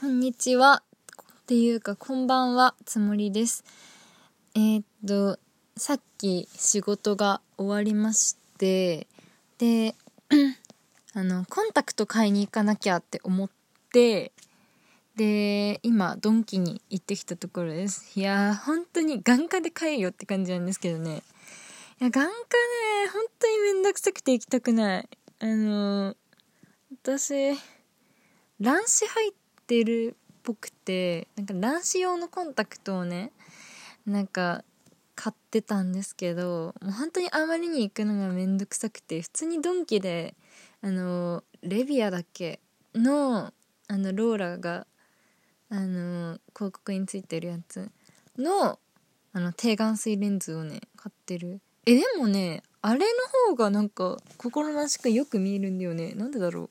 こんにちは。っていうか、こんばんは、つもりです。えー、っと、さっき仕事が終わりまして、で、あの、コンタクト買いに行かなきゃって思って、で、今、ドンキに行ってきたところです。いやー、本当に眼科で買えよって感じなんですけどね。いや、眼科ね、本当にめんどくさくて行きたくない。あのー、私、卵子入ってるっぽくてなんか卵子用のコンタクトをねなんか買ってたんですけどもう本当にあまりに行くのがめんどくさくて普通にドンキであのレビアだっけ？のあのローラがあの広告についてるやつのあの低眼水レンズをね買ってる。えでもねあれの方がなんか心なしかよく見えるんだよね。なんでだろう？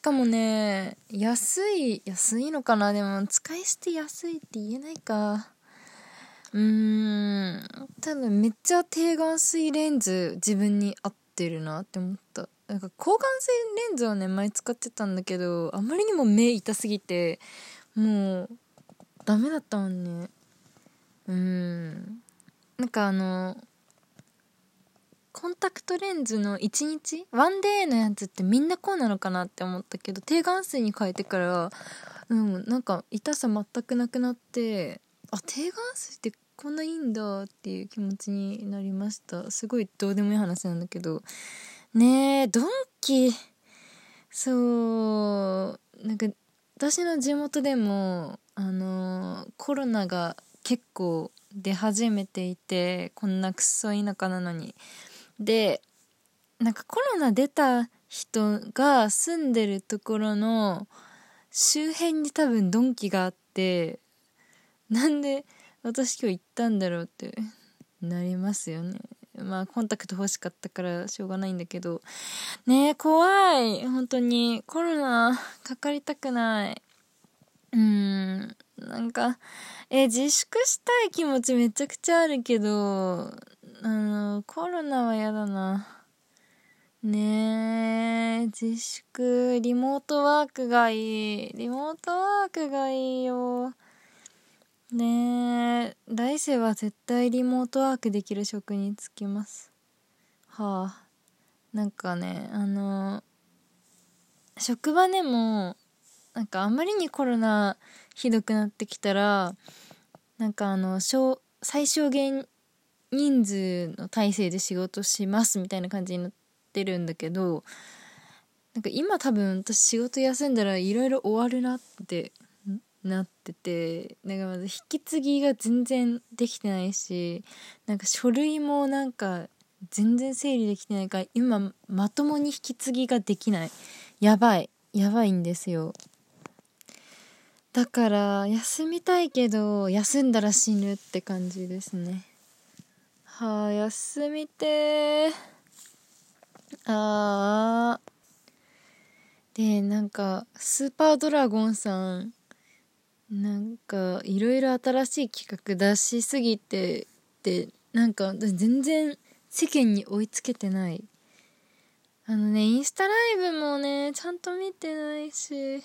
しかもね、安い、安いのかな？でも、使い捨て安いって言えないか。うーん、多分めっちゃ低眼水レンズ自分に合ってるなって思った。なんか高眼水レンズをね、前使ってたんだけど、あまりにも目痛すぎて、もう、ダメだったもんね。うん。なんかあの、コンタクトレンズの1日ワンデーのやつってみんなこうなのかなって思ったけど低眼水に変えてからうんなんか痛さ全くなくなってあ低眼水ってこんないいんだっていう気持ちになりました。すごいどうでもいい話なんだけど。ねえドンキ。そうなんか私の地元でもあのコロナが結構出始めていてこんなくっそ田舎なのに。でなんかコロナ出た人が住んでるところの周辺に多分ドンキがあってなんで私今日行ったんだろうってなりますよね。まあコンタクト欲しかったからしょうがないんだけど。ねえ怖い。本当に。コロナかかりたくない。うん。なんかえ自粛したい気持ちめちゃくちゃあるけどあの、コロナは嫌だな。ねえ、自粛、リモートワークがいい。リモートワークがいいよ。ねえ、来世は絶対リモートワークできる職に就きます。はあ。なんかね、あの、職場でも、なんかあまりにコロナひどくなってきたら、なんかあの、最小限人数の体制で仕事しますみたいな感じになってるんだけどなんか今多分私仕事休んだらいろいろ終わるなってなっててなんかまず引き継ぎが全然できてないしなんか書類もなんか全然整理できてないから今まともに引き継ぎができない。やばい。やばいんですよ。だから休みたいけど休んだら死ぬって感じですね。はあ休みてああでなんかスーパードラゴンさんなんかいろいろ新しい企画出しすぎてってなんか全然世間に追いつけてない。あのねインスタライブもねちゃんと見てないし。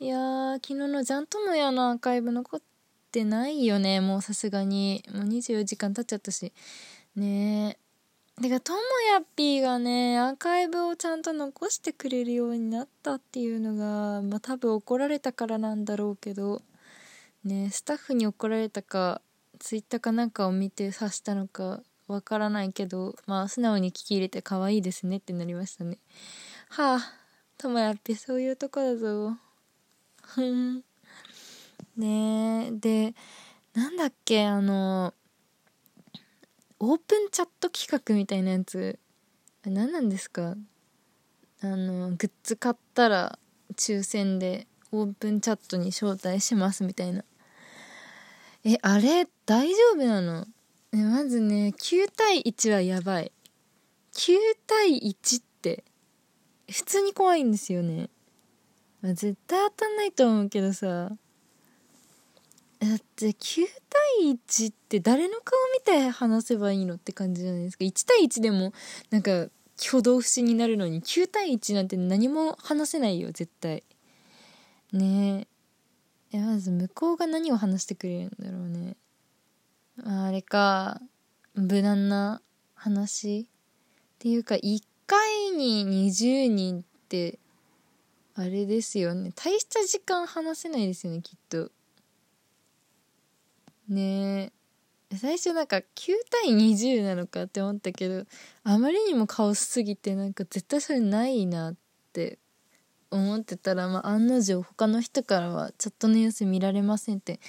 いやー昨日のジャントモヤのアーカイブ残ってないよねもうさすがに。もう24時間経っちゃったし。ねえ。てかともやっぴーがねアーカイブをちゃんと残してくれるようになったっていうのがまあ多分怒られたからなんだろうけど。ねスタッフに怒られたかツイッターかなんかを見て察したのかわからないけどまあ素直に聞き入れて可愛いですねってなりましたね。はあともやっぴそういうとこだぞ。ふん。ね。でなんだっけあのオープンチャット企画みたいなやつ。何なんですか？あのグッズ買ったら抽選でオープンチャットに招待しますみたいな。えあれ大丈夫なの？えまずね9対1はやばい。9対1って普通に怖いんですよね、まあ、絶対当たんないと思うけどさ。だって9対1って誰の顔見て話せばいいのって感じじゃないですか。1対1でもなんか挙動不審になるのに9対1なんて何も話せないよ絶対。ね。えまず向こうが何を話してくれるんだろうね。あれか無難な話っていうか1回に20人ってあれですよね。大した時間話せないですよねきっと。ね。え最初なんか9対20なのかって思ったけどあまりにもカオスすぎてなんか絶対それないなって思ってたら、まあ、案の定他の人からはチャットの様子見られませんって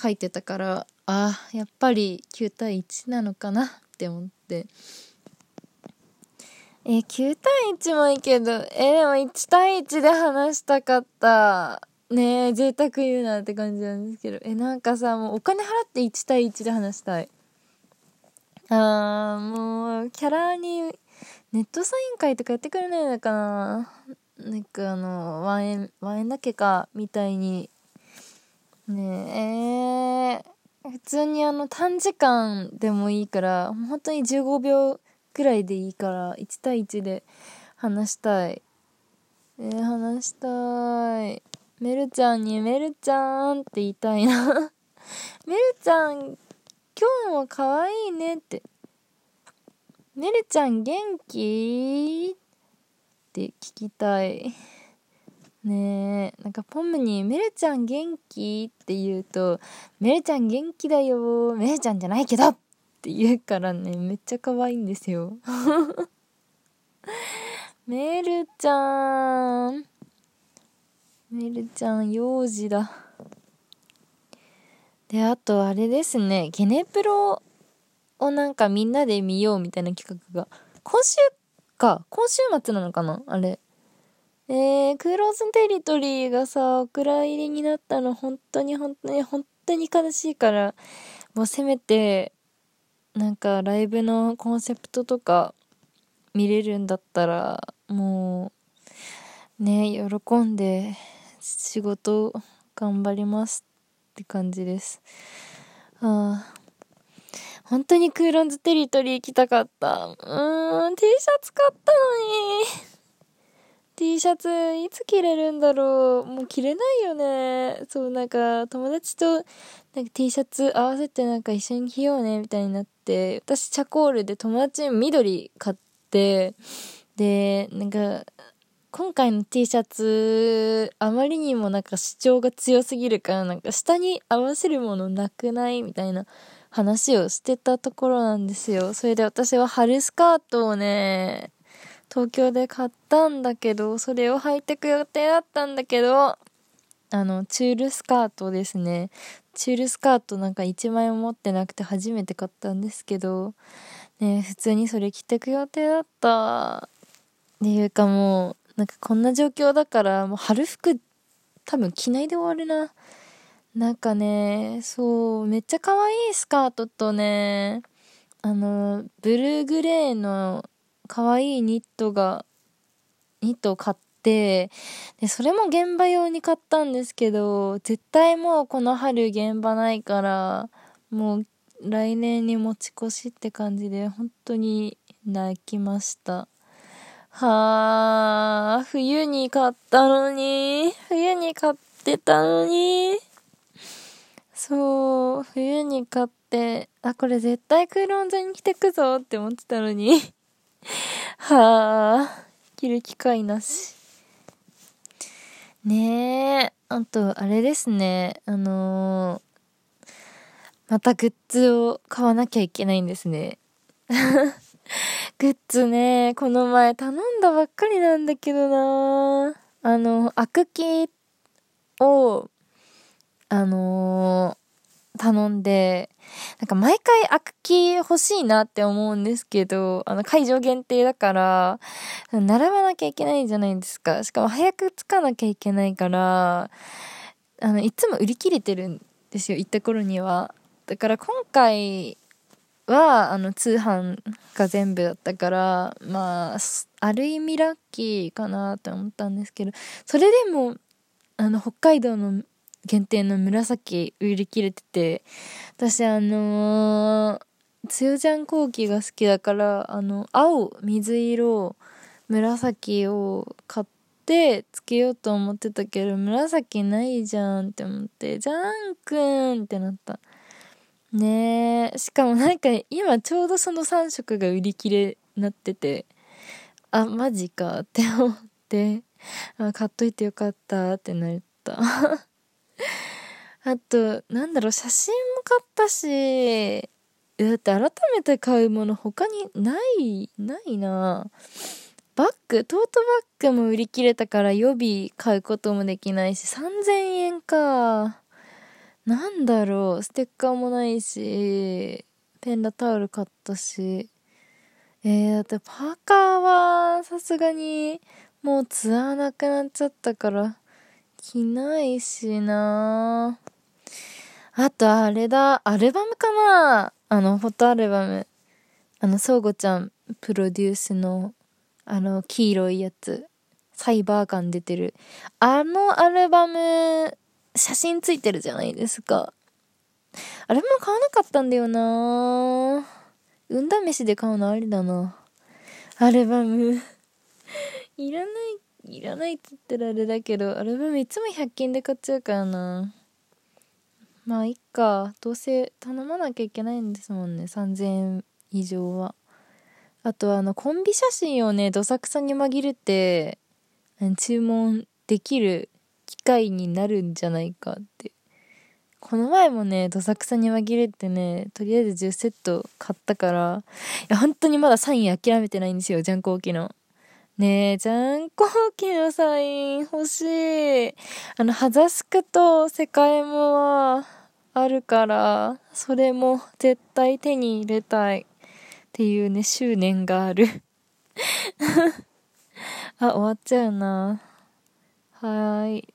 書いてたからあやっぱり9対1なのかなって思って。え9対1もいいけどえでも1対1で話したかった。ねえ贅沢言うなって感じなんですけどえなんかさもうお金払って1対1で話したいあーもうキャラにネットサイン会とかやってくれないのかななんかあの、ワンエン、ワンエンだけか、みたいに。ねえ、普通にあの短時間でもいいから、本当に15秒くらいでいいから、1対1で話したい。えー、話したい。メルちゃんに、メルちゃんって言いたいな メルちゃん、今日も可愛いねって。メルちゃん元気って聞きたい。ねえ、なんかポムに、メルちゃん元気って言うと、メルちゃん元気だよ、メルちゃんじゃないけどって言うからね、めっちゃ可愛いんですよ。メルちゃん。メルちゃん、幼児だ。で、あとあれですね、ゲネプロをなんかみんなで見ようみたいな企画が、今週か、今週末なのかな？あれ。えー、クローズテリトリーがさ、お蔵入りになったの本当に本当に本当に悲しいから、もうせめて、なんかライブのコンセプトとか見れるんだったら、もう、ね、喜んで。仕事頑張りますって感じです。ああ。本当にクーロンズテリトリー行きたかった。うーん、T シャツ買ったのに。T シャツいつ着れるんだろう。もう着れないよね。そう、なんか友達となんか T シャツ合わせてなんか一緒に着ようねみたいになって、私チャコールで友達に緑買って、で、なんか、今回の T シャツ、あまりにもなんか主張が強すぎるから、なんか下に合わせるものなくないみたいな話をしてたところなんですよ。それで私は春スカートをね、東京で買ったんだけど、それを履いてく予定だったんだけど、あの、チュールスカートですね。チュールスカートなんか1枚も持ってなくて初めて買ったんですけど、ね、普通にそれ着てく予定だった。っていうかもう、なんかこんな状況だから、もう春服多分着ないで終わるな。なんかね、そう、めっちゃ可愛いスカートとね、あの、ブルーグレーの可愛いニットが、ニットを買って、で、それも現場用に買ったんですけど、絶対もうこの春現場ないから、もう来年に持ち越しって感じで、本当に泣きました。はあ、冬に買ったのに、冬に買ってたのに、そう、冬に買って、あ、これ絶対クーロン座に着てくぞって思ってたのにはあ、着る機会なし。ねえ、あと、あれですね、あのー、またグッズを買わなきゃいけないんですね。グッズね、この前頼んだばっかりなんだけどなあの、アクキを、あのー、頼んで、なんか毎回アクキ欲しいなって思うんですけど、あの会場限定だから、並ばなきゃいけないじゃないですか。しかも早く着かなきゃいけないから、あの、いつも売り切れてるんですよ、行った頃には。だから今回は、あの、通販が全部だったから、まあ、ある意味ラッキーかなって思ったんですけど、それでも、あの、北海道の限定の紫売り切れてて、私あのー、つよちゃん後期が好きだから、あの、青、水色、紫を買っでつけようと思ってたけど紫ないじゃんって思ってじゃんくんってなった。ねえ。しかもなんか今ちょうどその3色が売り切れなっててあマジか。って思って。あ買っといてよかったってなった。あとなんだろう写真も買ったしだって改めて買うもの他にないないな。バッグトートバッグも売り切れたから予備買うこともできないし3000円か。なんだろう、ステッカーもないし、ペンラタオル買ったし。えー、だってパーカーはさすがにもうツアーなくなっちゃったから着ないしなあとあれだ、アルバムかなあの、フォトアルバム。あの、そうごちゃんプロデュースの、あの、黄色いやつ。サイバー感出てる。あのアルバム写真ついてるじゃないですか。あれも買わなかったんだよな運試しで買うのありだな。アルバム いらない、いらないって言ったらあれだけど、アルバムいつも100均で買っちゃうからな。まあ、いっか。どうせ頼まなきゃいけないんですもんね。3000円以上は。あとあの、コンビ写真をね、どさくさに紛れて、注文できる機会になるんじゃないかって。この前もね、どさくさに紛れてね、とりあえず10セット買ったから、いや、本当にまだサイン諦めてないんですよ、ジャンコーキの。ねえ、ジャンコーキのサイン欲しい。あの、ハザスクと世界もはあるから、それも絶対手に入れたい。っていうね、執念がある あ、終わっちゃうな。はーい。